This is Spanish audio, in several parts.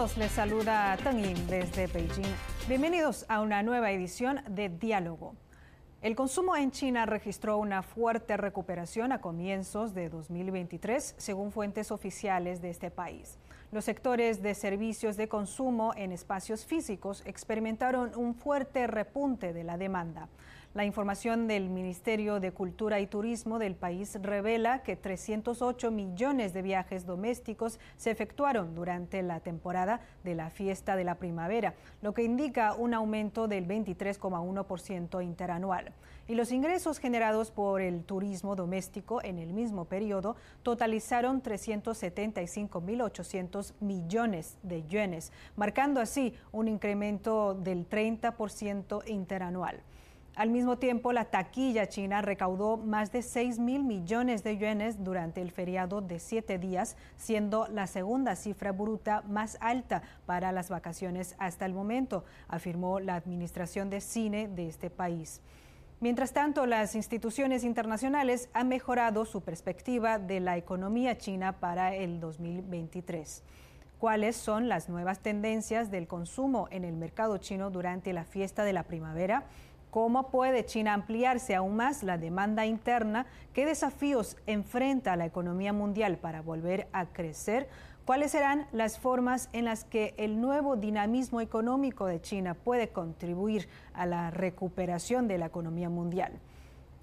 Todos, les saluda Tang Yin desde Beijing. Bienvenidos a una nueva edición de Diálogo. El consumo en China registró una fuerte recuperación a comienzos de 2023, según fuentes oficiales de este país. Los sectores de servicios de consumo en espacios físicos experimentaron un fuerte repunte de la demanda. La información del Ministerio de Cultura y Turismo del país revela que 308 millones de viajes domésticos se efectuaron durante la temporada de la fiesta de la primavera, lo que indica un aumento del 23,1% interanual. Y los ingresos generados por el turismo doméstico en el mismo periodo totalizaron 375.800 millones de yuanes, marcando así un incremento del 30% interanual. Al mismo tiempo, la taquilla china recaudó más de 6 mil millones de yuanes durante el feriado de siete días, siendo la segunda cifra bruta más alta para las vacaciones hasta el momento, afirmó la Administración de Cine de este país. Mientras tanto, las instituciones internacionales han mejorado su perspectiva de la economía china para el 2023 cuáles son las nuevas tendencias del consumo en el mercado chino durante la fiesta de la primavera, ¿Cómo puede China ampliarse aún más la demanda interna? ¿Qué desafíos enfrenta la economía mundial para volver a crecer? ¿Cuáles serán las formas en las que el nuevo dinamismo económico de China puede contribuir a la recuperación de la economía mundial?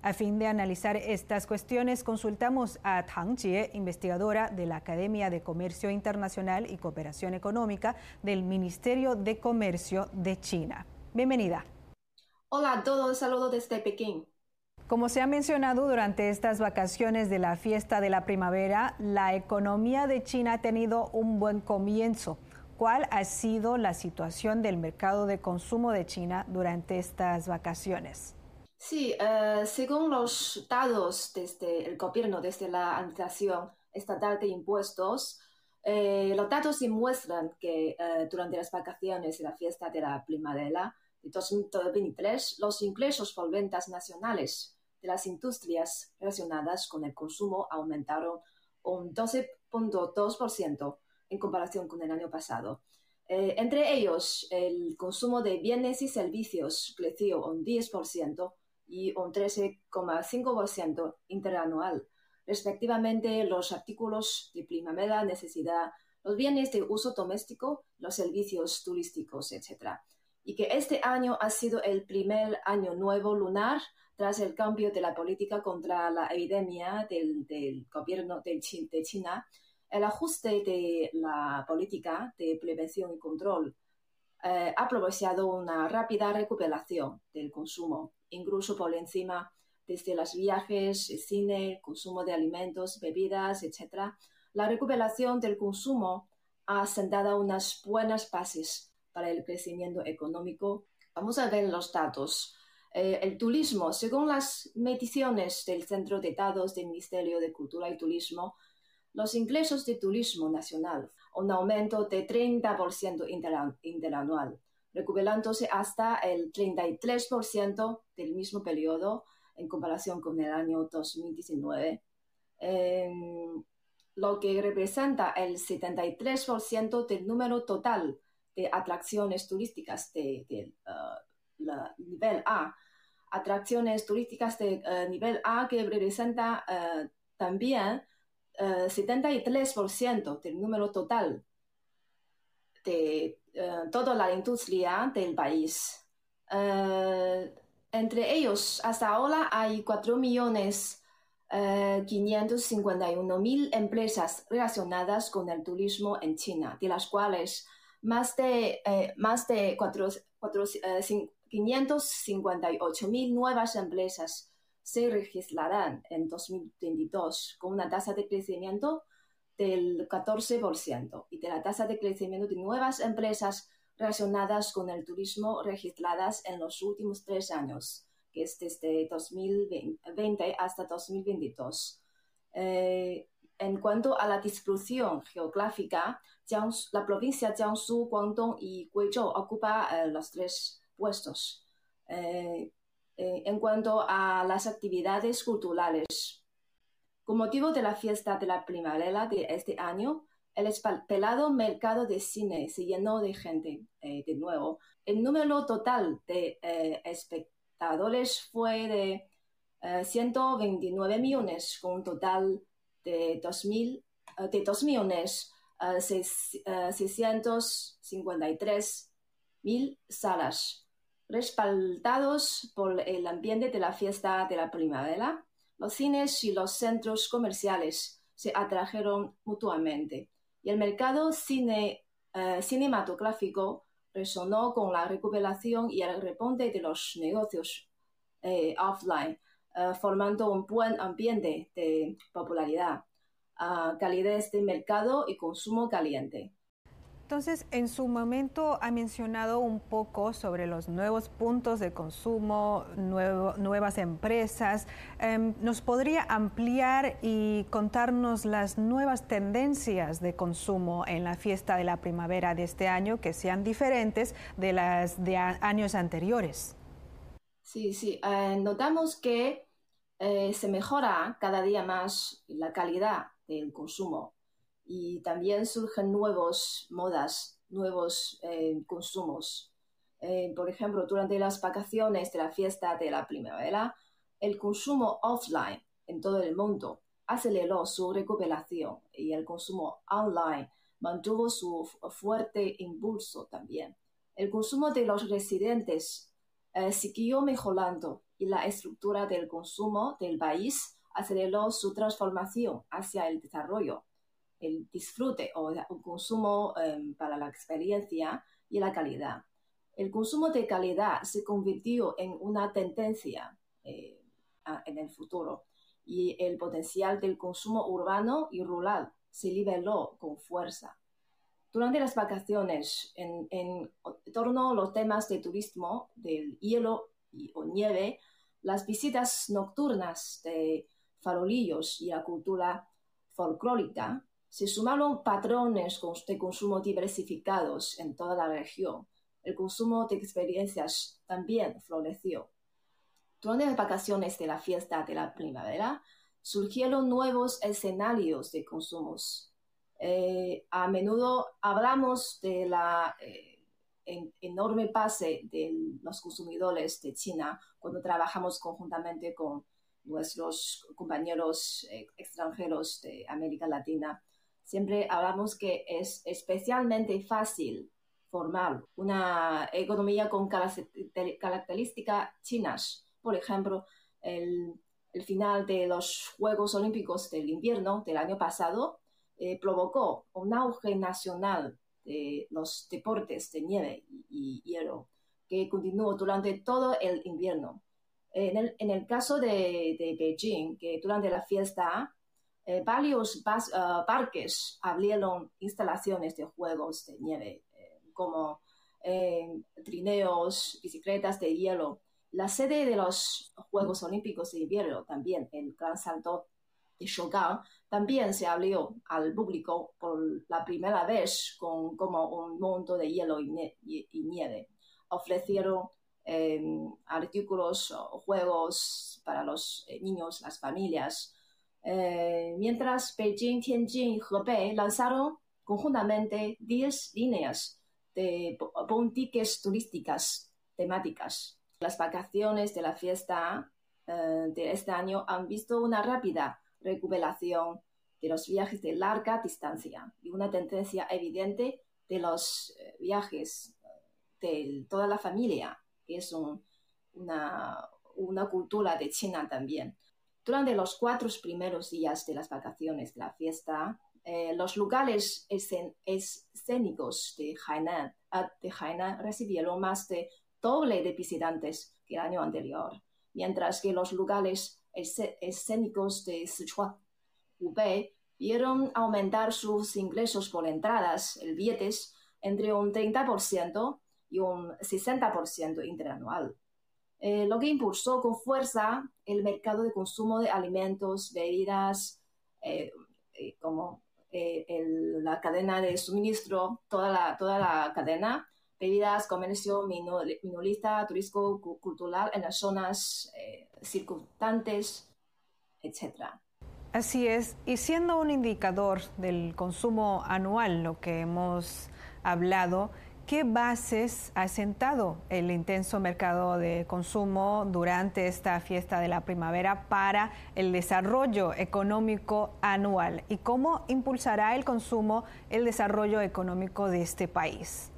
A fin de analizar estas cuestiones, consultamos a Tang Jie, investigadora de la Academia de Comercio Internacional y Cooperación Económica del Ministerio de Comercio de China. Bienvenida. Hola a todos, saludos desde Pekín. Como se ha mencionado durante estas vacaciones de la fiesta de la primavera, la economía de China ha tenido un buen comienzo. ¿Cuál ha sido la situación del mercado de consumo de China durante estas vacaciones? Sí, eh, según los datos desde el gobierno, desde la Administración Estatal de Impuestos, eh, los datos demuestran que eh, durante las vacaciones de la fiesta de la primavera, de 2023, los ingresos por ventas nacionales de las industrias relacionadas con el consumo aumentaron un 12.2% en comparación con el año pasado. Eh, entre ellos, el consumo de bienes y servicios creció un 10% y un 13,5% interanual. Respectivamente, los artículos de primera necesidad, los bienes de uso doméstico, los servicios turísticos, etc y que este año ha sido el primer año nuevo lunar tras el cambio de la política contra la epidemia del, gobierno de, China, el ajuste de la política de prevención y control eh, ha propiciado una rápida recuperación del consumo, incluso por encima desde los viajes, el cine, consumo de alimentos, bebidas, etc. La recuperación del consumo ha sentado unas buenas bases para el crecimiento económico. Vamos a ver los datos. Eh, el turismo, según las mediciones del Centro de Datos del Ministerio de Cultura y Turismo, los ingresos de turismo nacional, un aumento de 30% interanual, recuperándose hasta el 33% del mismo periodo en comparación con el año 2019, em, lo que representa el 73% del número total de atracciones turísticas de, uh, nivel A, atracciones turísticas de uh, nivel A que representa uh, también 73% del número total de toda la industria del país. entre ellos, hasta ahora hay 4 millones 551 empresas relacionadas con el turismo en China, de las cuales más de, eh, más de 558 eh, mil nuevas empresas se registrarán en 2022 con una tasa de crecimiento del 14% y de la tasa de crecimiento de nuevas empresas relacionadas con el turismo registradas en los últimos tres años, que es desde 2020 hasta 2022. Eh, en cuanto a la distribución geográfica, la provincia de Jiangsu, Guangdong y Guizhou ocupa eh, los tres puestos. Eh, eh, en cuanto a las actividades culturales, con motivo de la fiesta de la primavera de este año, el pelado mercado de cine se llenó de gente de nuevo. El número total de espectadores fue de 129 millones, con un total de 2.000 de 2 millones 653 mil salas, respaldados por el ambiente de la fiesta de la primavera. Los cines y los centros comerciales se atrajeron mutuamente y el mercado cine, eh, cinematográfico resonó con la recuperación y el reponte de los negocios eh, offline, eh, formando un buen ambiente de popularidad calidez de mercado y consumo caliente. Entonces, en su momento ha mencionado un poco sobre los nuevos puntos de consumo, nuevas empresas. Em, ¿Nos podría ampliar y contarnos las nuevas tendencias de consumo en la fiesta de la primavera de este año que sean diferentes de las de años anteriores? Sí, sí. Eh, notamos que eh, se mejora cada día más la calidad del consumo y también surgen nuevas modas, nuevos eh, consumos. Eh, por ejemplo, durante las vacaciones de la fiesta de la primavera, el consumo offline en todo el mundo aceleró su recuperación y el consumo online mantuvo su fuerte impulso también. El consumo de los residentes siguió mejorando y la estructura del consumo del país aceleró su transformación hacia el desarrollo, el disfrute o el consumo em, para la experiencia y la calidad. El consumo de calidad se convirtió en una tendencia eh, en el futuro y el potencial del consumo urbano y rural se liberó con fuerza. Durante las vacaciones, en, en torno a los temas de turismo, del hielo y, o nieve, las visitas nocturnas de farolillos y la cultura folclórica, se sumaron patrones de consumo diversificados en toda la región. El consumo de experiencias también floreció. Durante las vacaciones de la fiesta de la primavera, surgieron nuevos escenarios de consumos. Eh, a menudo hablamos de la eh, enorme base de los consumidores de China cuando trabajamos conjuntamente con nuestros compañeros eh, extranjeros de América Latina, siempre hablamos que es especialmente fácil formar una economía con características chinas. Por ejemplo, el, final de los Juegos Olímpicos del invierno del año pasado eh, provocó un auge nacional de los deportes de nieve y hielo que continuó durante todo el invierno. En el, caso de, Beijing, que durante la fiesta eh, varios eh, parques abrieron instalaciones de juegos de nieve, eh, como trineos, bicicletas de hielo. La sede de los Juegos Olímpicos de Invierno, también el Gran Salto de Shokan, también se abrió al público por la primera vez con como un monto de hielo y nieve. Ofrecieron Em, artículos juegos para los eh, niños, las familias. Eh, mientras Beijing, Tianjin y Hebei lanzaron conjuntamente 10 líneas de tickets turísticas temáticas. Las vacaciones de la fiesta eh, de este año han visto una rápida recuperación de los viajes de larga distancia y una tendencia evidente de los viajes de toda la familia que es una, cultura de China también. Durante los cuatro primeros días de las vacaciones de la fiesta, eh, los lugares escénicos de Hainan, ah, de Hainan recibieron más de doble de visitantes que el año anterior, mientras que los lugares escénicos de Sichuan, Hubei, vieron aumentar sus ingresos por entradas, el billetes, entre un 30% y un 60% interanual, eh, lo que impulsó con fuerza el mercado de consumo de alimentos, bebidas, eh, eh, como la cadena de suministro, toda la, toda la cadena, bebidas, comercio minorista, turismo cultural en las zonas circunstantes, etc. Así es, y siendo un indicador del consumo anual, lo que hemos hablado, ¿qué bases ha sentado el intenso mercado de consumo durante esta fiesta de la primavera para el desarrollo económico anual? ¿Y cómo impulsará el consumo el desarrollo económico de este país?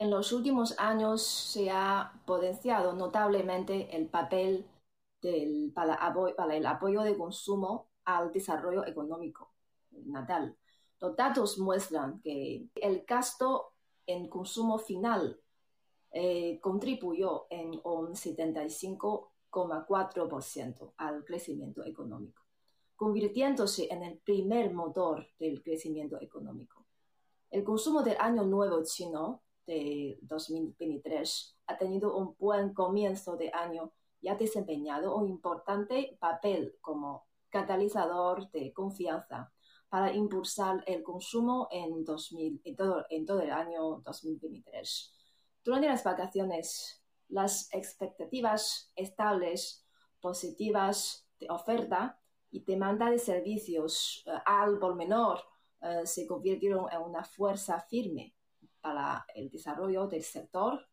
En los últimos años se ha potenciado notablemente el papel del, para, para el apoyo de consumo al desarrollo económico natal. Los datos muestran que el gasto en consumo final eh, contribuyó en un 75,4% al crecimiento económico, convirtiéndose en el primer motor del crecimiento económico. El consumo del año nuevo chino de 2023 ha tenido un buen comienzo de año y ha desempeñado un importante papel como catalizador de confianza para impulsar el consumo en, 2000, en, todo, en todo el año 2023. Durante las vacaciones, las expectativas estables, positivas de oferta y demanda de servicios uh, al por menor uh, se convirtieron en una fuerza firme para el desarrollo del sector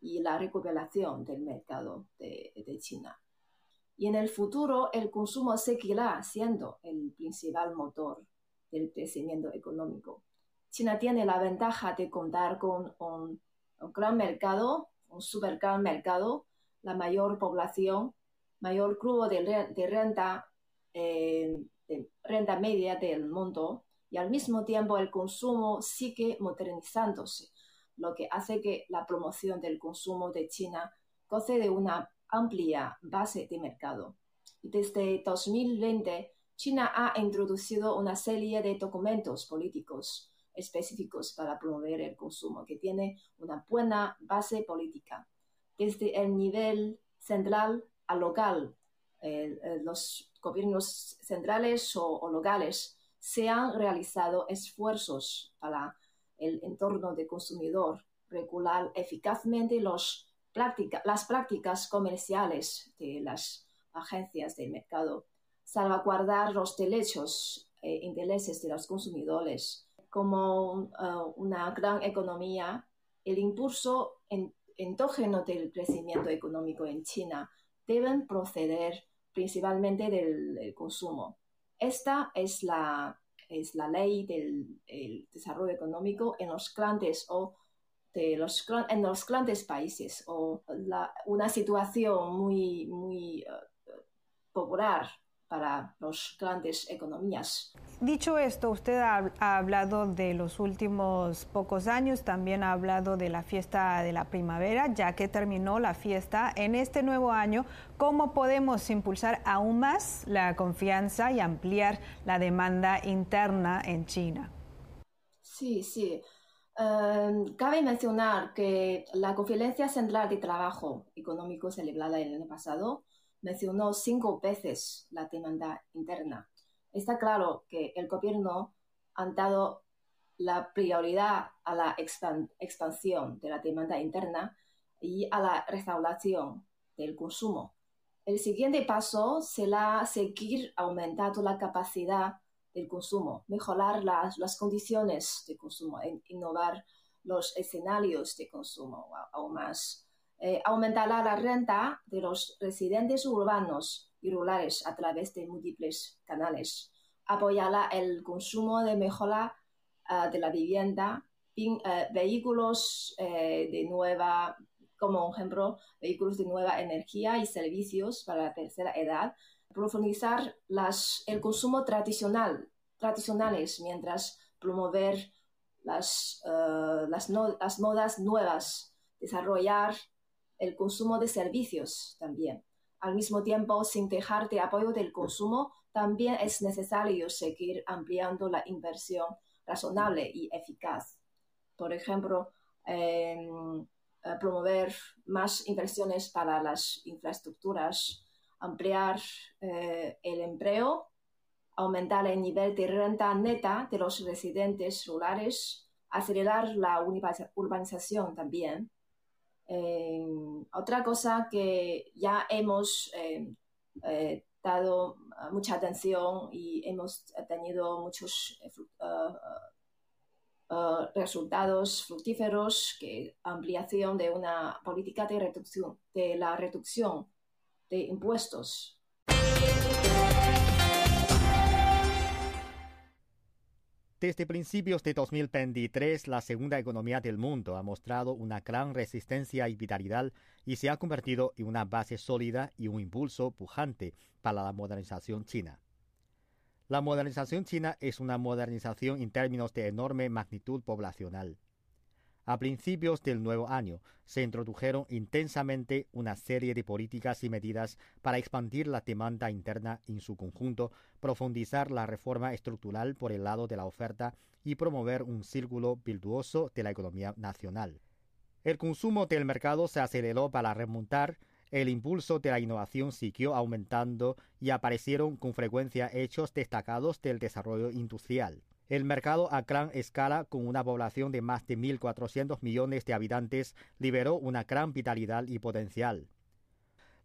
y la recuperación del mercado de, de China. Y en el futuro el consumo seguirá siendo el principal motor del crecimiento económico. China tiene la ventaja de contar con un, gran mercado, un super gran mercado, la mayor población, mayor grupo de, renta, eh, de renta media del mundo y al mismo tiempo el consumo sigue modernizándose, lo que hace que la promoción del consumo de China goce de una amplia base de mercado. Desde 2020 China ha introducido una serie de documentos políticos específicos para promover el consumo, que tiene una buena base política. Desde el nivel central al local, los gobiernos centrales o, locales se han realizado esfuerzos para el entorno de consumidor, regular eficazmente las prácticas comerciales de las agencias de mercado salvaguardar los derechos e intereses de los consumidores. Como uh, una gran economía, el impulso endógeno del crecimiento económico en China deben proceder principalmente del, consumo. Esta es la, es la ley del desarrollo económico en los grandes o de los, en los grandes países o una situación muy, muy uh, popular para las grandes economías. Dicho esto, usted ha, hablado de los últimos pocos años, también ha hablado de la fiesta de la primavera, ya que terminó la fiesta. En este nuevo año, ¿cómo podemos impulsar aún más la confianza y ampliar la demanda interna en China? Sí, sí. Em, cabe mencionar que la Conferencia Central de Trabajo Económico celebrada el año pasado mencionó cinco veces la demanda interna. Está claro que el gobierno ha dado la prioridad a la expansión de la demanda interna y a la restauración del consumo. El siguiente paso será seguir aumentando la capacidad del consumo, mejorar las, las condiciones de consumo, innovar los escenarios de consumo aún más eh, aumentará la renta de los residentes urbanos y rurales a través de múltiples canales. Apoyará el consumo de mejora ah, de la vivienda, eh, vehículos eh, de nueva, como ejemplo, vehículos de nueva energía y servicios para la tercera edad, profundizar el consumo tradicional, tradicionales mientras promover las, las, las modas nuevas, desarrollar el consumo de servicios también. Al mismo tiempo, sin dejar de apoyo del consumo, también es necesario seguir ampliando la inversión razonable y eficaz. Por ejemplo, em, eh, promover más inversiones para las infraestructuras, ampliar eh, el empleo, aumentar el nivel de renta neta de los residentes rurales, acelerar la urbanización también, otra cosa que ya hemos eh, eh, dado mucha atención y hemos tenido muchos resultados fructíferos que ampliación de una política de de la reducción de impuestos. Desde principios de 2023, la segunda economía del mundo ha mostrado una gran resistencia y vitalidad y se ha convertido en una base sólida y un impulso pujante para la modernización china. La modernización china es una modernización en términos de enorme magnitud poblacional. A principios del nuevo año se introdujeron intensamente una serie de políticas y medidas para expandir la demanda interna en su conjunto, profundizar la reforma estructural por el lado de la oferta y promover un círculo virtuoso de la economía nacional. El consumo del mercado se aceleró para remontar, el impulso de la innovación siguió aumentando y aparecieron con frecuencia hechos destacados del desarrollo industrial. El mercado a gran escala, con una población de más de 1.400 millones de habitantes, liberó una gran vitalidad y potencial.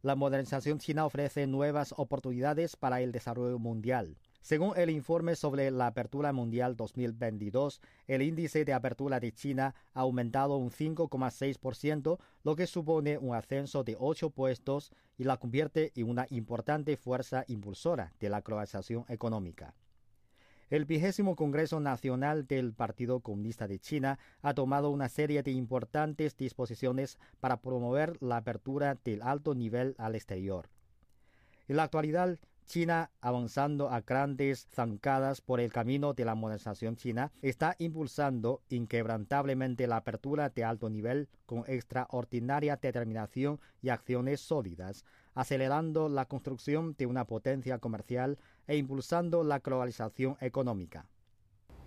La modernización china ofrece nuevas oportunidades para el desarrollo mundial. Según el informe sobre la apertura mundial 2022, el índice de apertura de China ha aumentado un 5,6%, lo que supone un ascenso de 8 puestos y la convierte en una importante fuerza impulsora de la globalización económica. El vigésimo Congreso Nacional del Partido Comunista de China ha tomado una serie de importantes disposiciones para promover la apertura del alto nivel al exterior. En la actualidad, China, avanzando a grandes zancadas por el camino de la modernización china, está impulsando inquebrantablemente la apertura de alto nivel con extraordinaria determinación y acciones sólidas, acelerando la construcción de una potencia comercial e impulsando la globalización económica.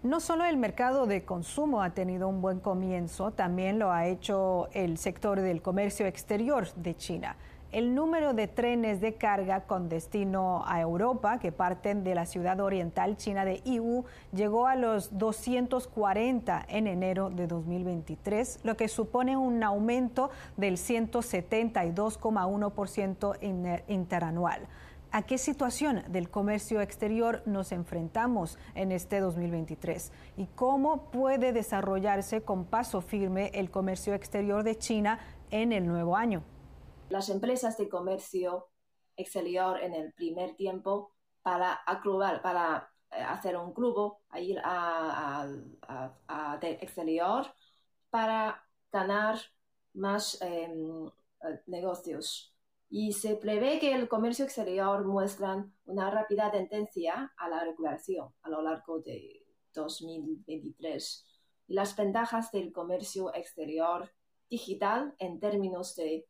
No solo el mercado de consumo ha tenido un buen comienzo, también lo ha hecho el sector del comercio exterior de China. El número de trenes de carga con destino a Europa que parten de la ciudad oriental china de Yiwu llegó a los 240 en enero de 2023, lo que supone un aumento del 172,1% interanual. ¿A qué situación del comercio exterior nos enfrentamos en este 2023? ¿Y cómo puede desarrollarse con paso firme el comercio exterior de China en el nuevo año? las empresas de comercio exterior en el primer tiempo para para eh, hacer un grupo, ir a, exterior para ganar más em, eh, negocios. Y se prevé que el comercio exterior muestra una rápida tendencia a la recuperación a lo largo de 2023. las ventajas del comercio exterior digital en términos de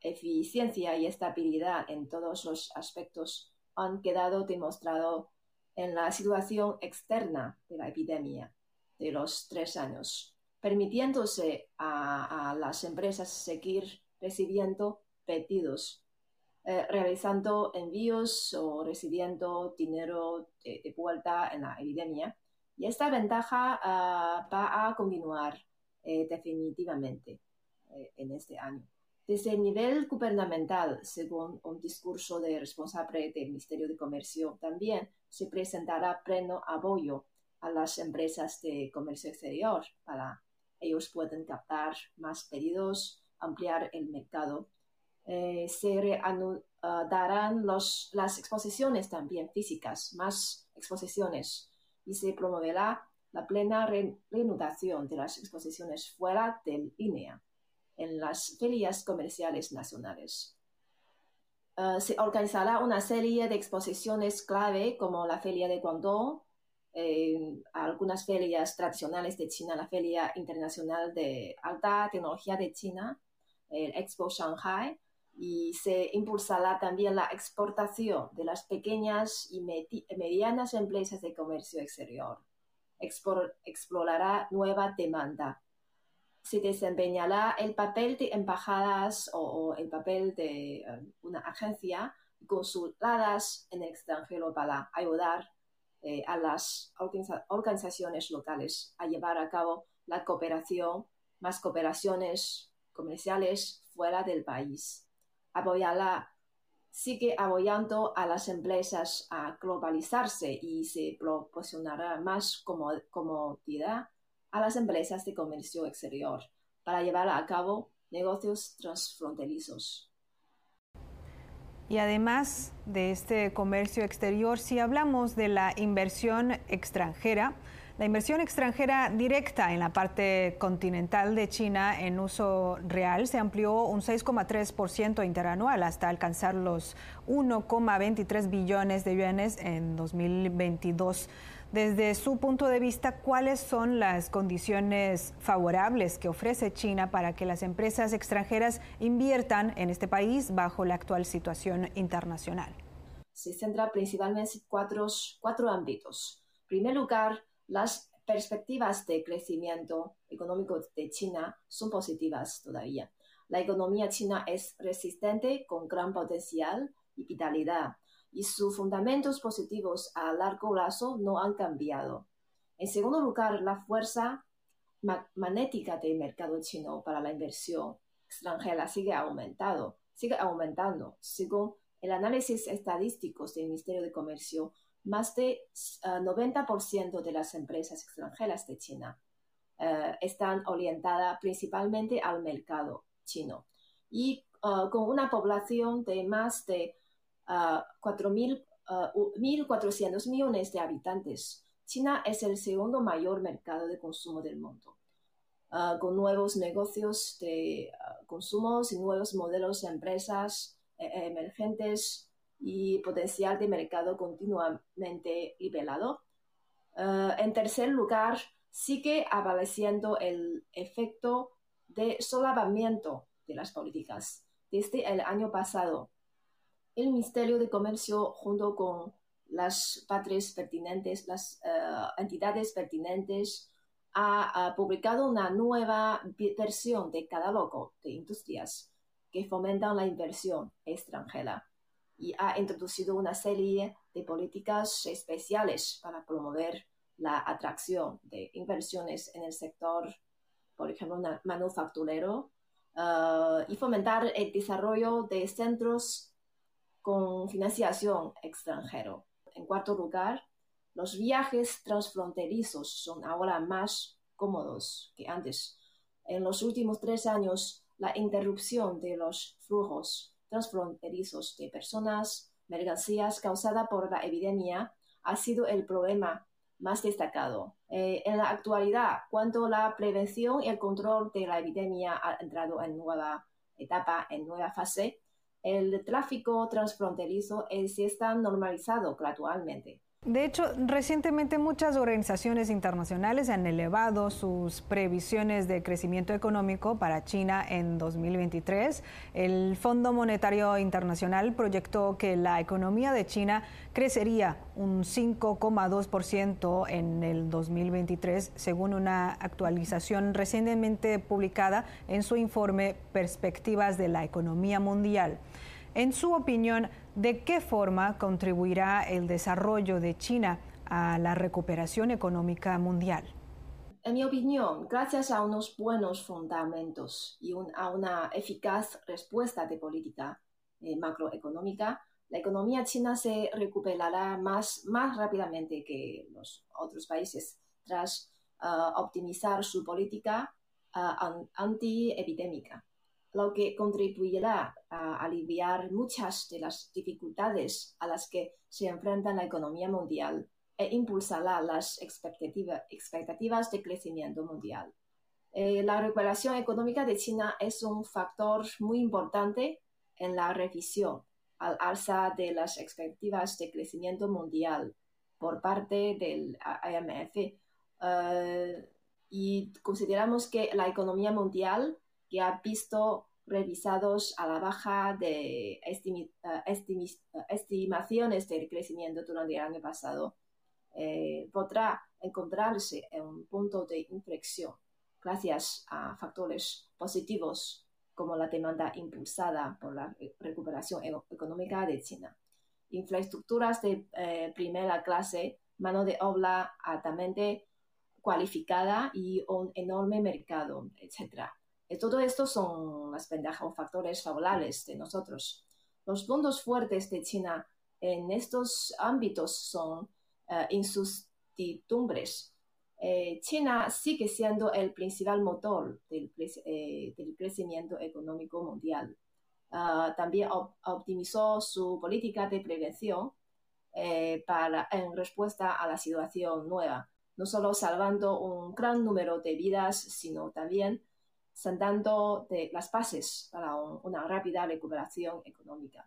eficiencia y estabilidad en todos los aspectos han quedado demostrado en la situación externa de la epidemia de los tres años, permitiéndose a, las empresas seguir recibiendo pedidos, eh, realizando envíos o recibiendo dinero de, vuelta en la epidemia. Y esta ventaja ah, va a continuar eh, definitivamente eh, en este año. Desde el nivel gubernamental, según un discurso de responsable del Ministerio de Comercio, también se presentará pleno apoyo a las empresas de comercio exterior para ellos pueden captar más pedidos, ampliar el mercado. Eh, se reanudarán las exposiciones también físicas, más exposiciones, y se promoverá la plena reanudación de las exposiciones fuera del INEA en las ferias comerciales nacionales. Eh, se organizará una serie de exposiciones clave como la Feria de Guangdong, eh, algunas ferias tradicionales de China, la Feria Internacional de Alta Tecnología de China, el Expo Shanghai, y se impulsará también la exportación de las pequeñas y medianas empresas de comercio exterior. explorará nueva demanda se desempeñará el papel de embajadas o, el papel de eh, una agencia consuladas en el extranjero para ayudar eh, a las organizaciones locales a llevar a cabo la cooperación, más cooperaciones comerciales fuera del país. Apoyará sigue apoyando a las empresas a globalizarse y se proporcionará más comodidad a las empresas de comercio exterior para llevar a cabo negocios transfronterizos. Y además de este comercio exterior, si hablamos de la inversión extranjera, la inversión extranjera directa en la parte continental de China en uso real se amplió un 6,3% interanual hasta alcanzar los 1,23 billones de yuanes en 2022. Desde su punto de vista, ¿cuáles son las condiciones favorables que ofrece China para que las empresas extranjeras inviertan en este país bajo la actual situación internacional? Se centra principalmente en cuatro, ámbitos. En primer lugar, las perspectivas de crecimiento económico de China son positivas todavía. La economía china es resistente con gran potencial y vitalidad y sus fundamentos positivos a largo plazo no han cambiado. En segundo lugar, la fuerza magnética del mercado chino para la inversión extranjera sigue aumentando, sigue aumentando. Según el análisis estadístico del Ministerio de Comercio, más de 90% ah, de las empresas extranjeras de China eh, están orientadas principalmente al mercado chino. Y ah, con una población de más de 1.400 ah, millones de habitantes, China es el segundo mayor mercado de consumo del mundo. con nuevos negocios de consumo y nuevos modelos de empresas eh, emergentes y potencial de mercado continuamente liberado. Eh, en tercer lugar, sigue apareciendo el efecto de solapamiento de las políticas. Desde el año pasado, el Ministerio de Comercio, junto con las patres pertinentes, las eh, entidades pertinentes, ha, ha, publicado una nueva versión de catálogo de industrias que fomentan la inversión extranjera y ha introducido una serie de políticas especiales para promover la atracción de inversiones en el sector, por ejemplo, manufacturero, uh, y fomentar el desarrollo de centros con financiación extranjero. En cuarto lugar, los viajes transfronterizos son ahora más cómodos que antes. En los últimos tres años, la interrupción de los flujos transfronterizos de personas, mercancías causada por la epidemia ha sido el problema más destacado. Eh, en la actualidad, cuando la prevención y el control de la epidemia ha entrado en nueva etapa, en nueva fase, el tráfico transfronterizo se está normalizado gradualmente. De hecho, recientemente muchas organizaciones internacionales han elevado sus previsiones de crecimiento económico para China en 2023. El Fondo Monetario Internacional proyectó que la economía de China crecería un 5,2% en el 2023, según una actualización recientemente publicada en su informe Perspectivas de la Economía Mundial. En su opinión, ¿de qué forma contribuirá el desarrollo de China a la recuperación económica mundial? En mi opinión, gracias a unos buenos fundamentos y a una eficaz respuesta de política eh, macroeconómica, la economía china se recuperará más, más rápidamente que los otros países tras ah, optimizar su política uh, antiepidémica lo que contribuirá a aliviar muchas de las dificultades a las que se enfrenta la economía mundial e impulsará las expectativas de crecimiento mundial. Eh, la recuperación económica de China es un factor muy importante en la revisión al alza de las expectativas de crecimiento mundial por parte del IMF. Eh, y consideramos que la economía mundial que ha visto revisados a la baja de eh, eh, estimaciones del crecimiento durante el año pasado, eh, podrá encontrarse en un punto de inflexión gracias a factores positivos como la demanda impulsada por la recuperación e-, económica de China, infraestructuras de primera clase, mano de obra altamente cualificada y un enorme mercado, etc. Eh, todo esto son las ventajas o factores favorables de nosotros. Los puntos fuertes de China en estos ámbitos son uh, insustituibles. Eh, China sigue siendo el principal motor del, eh, del crecimiento económico mundial. Uh, también op optimizó su política de prevención eh, para, en respuesta a la situación nueva, no solo salvando un gran número de vidas, sino también sentando de las bases para un, una rápida recuperación económica.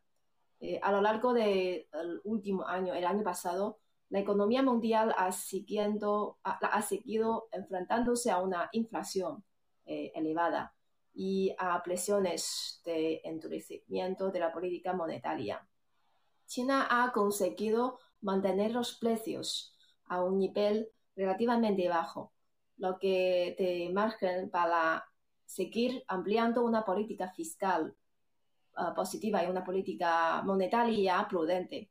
Eh, a lo largo del último año, el año pasado, la economía mundial ha, siguiendo, ha, ha seguido enfrentándose a una inflación eh, elevada y a presiones de endurecimiento de la política monetaria. China ha conseguido mantener los precios a un nivel relativamente bajo, lo que te margen para seguir ampliando una política fiscal uh, positiva y una política monetaria prudente.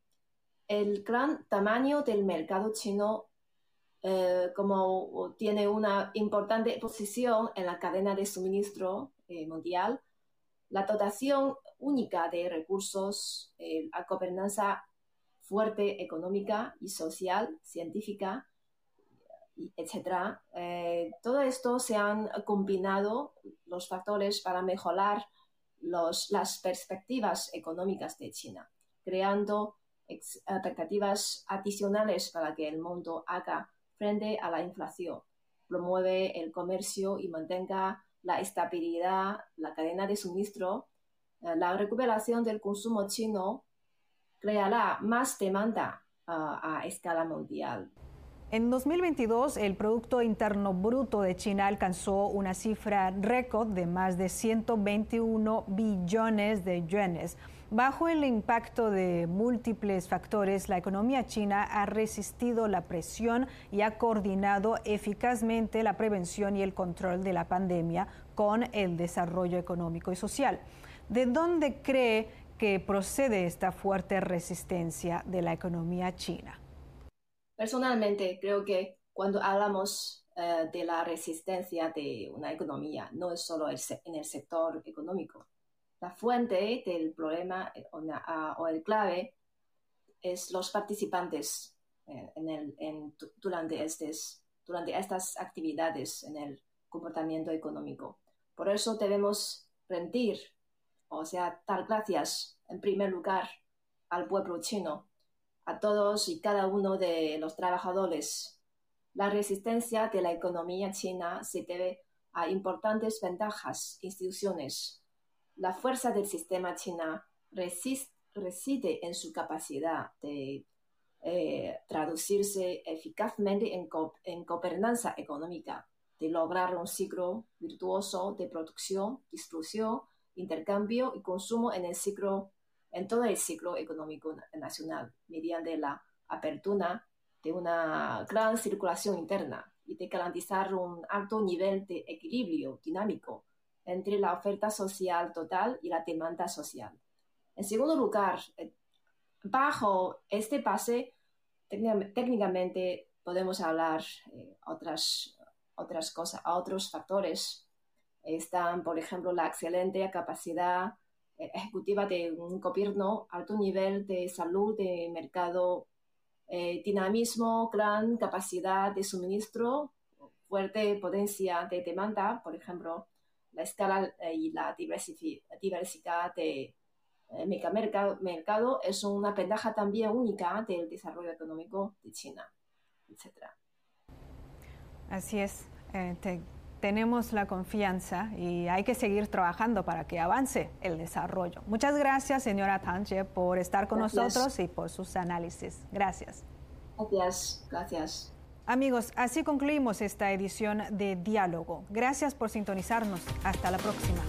El gran tamaño del mercado chino, eh, como tiene una importante posición en la cadena de suministro eh, mundial, la dotación única de recursos, eh, la gobernanza fuerte económica y social, científica, etc. Eh, todo esto se han combinado los factores para mejorar los, las perspectivas económicas de China, creando expectativas adicionales para que el mundo haga frente a la inflación, promueve el comercio y mantenga la estabilidad, la cadena de suministro, eh, la recuperación del consumo chino creará más demanda uh, a escala mundial. En 2022, el Producto Interno Bruto de China alcanzó una cifra récord de más de 121 billones de yuanes. Bajo el impacto de múltiples factores, la economía china ha resistido la presión y ha coordinado eficazmente la prevención y el control de la pandemia con el desarrollo económico y social. ¿De dónde cree que procede esta fuerte resistencia de la economía china? Personalmente, creo que cuando hablamos uh, de la resistencia de una economía, no es solo en el sector económico. La fuente del problema eh, o, uh, o el clave es los participantes eh, durante, estes, durante estas actividades en el comportamiento económico. Por eso debemos rendir, o sea, dar gracias en primer lugar al pueblo chino a todos y cada uno de los trabajadores. La resistencia de la economía china se debe a importantes ventajas, instituciones. La fuerza del sistema china reside en su capacidad de eh, traducirse eficazmente en, en gobernanza económica, de lograr un ciclo virtuoso de producción, distribución, intercambio y consumo en el ciclo en todo el ciclo económico nacional mediante la apertura de una gran circulación interna y de garantizar un alto nivel de equilibrio dinámico entre la oferta social total y la demanda social. En segundo lugar, eh, bajo este base, técnicamente podemos hablar eh, otras, otras cosas, otros factores. Están, por ejemplo, la excelente capacidad ejecutiva de un gobierno, alto nivel de salud, de mercado, eh, dinamismo, gran capacidad de suministro, fuerte potencia de demanda, por ejemplo, la escala eh, y la diversidad de eh, mercado, es una ventaja también única del desarrollo económico de China, etc. Así es tenemos la confianza y hay que seguir trabajando para que avance el desarrollo. Muchas gracias, señora Tanche, por estar con nosotros y por sus análisis. Gracias. Gracias, gracias. Amigos, así concluimos esta edición de Diálogo. Gracias por sintonizarnos. Hasta la próxima.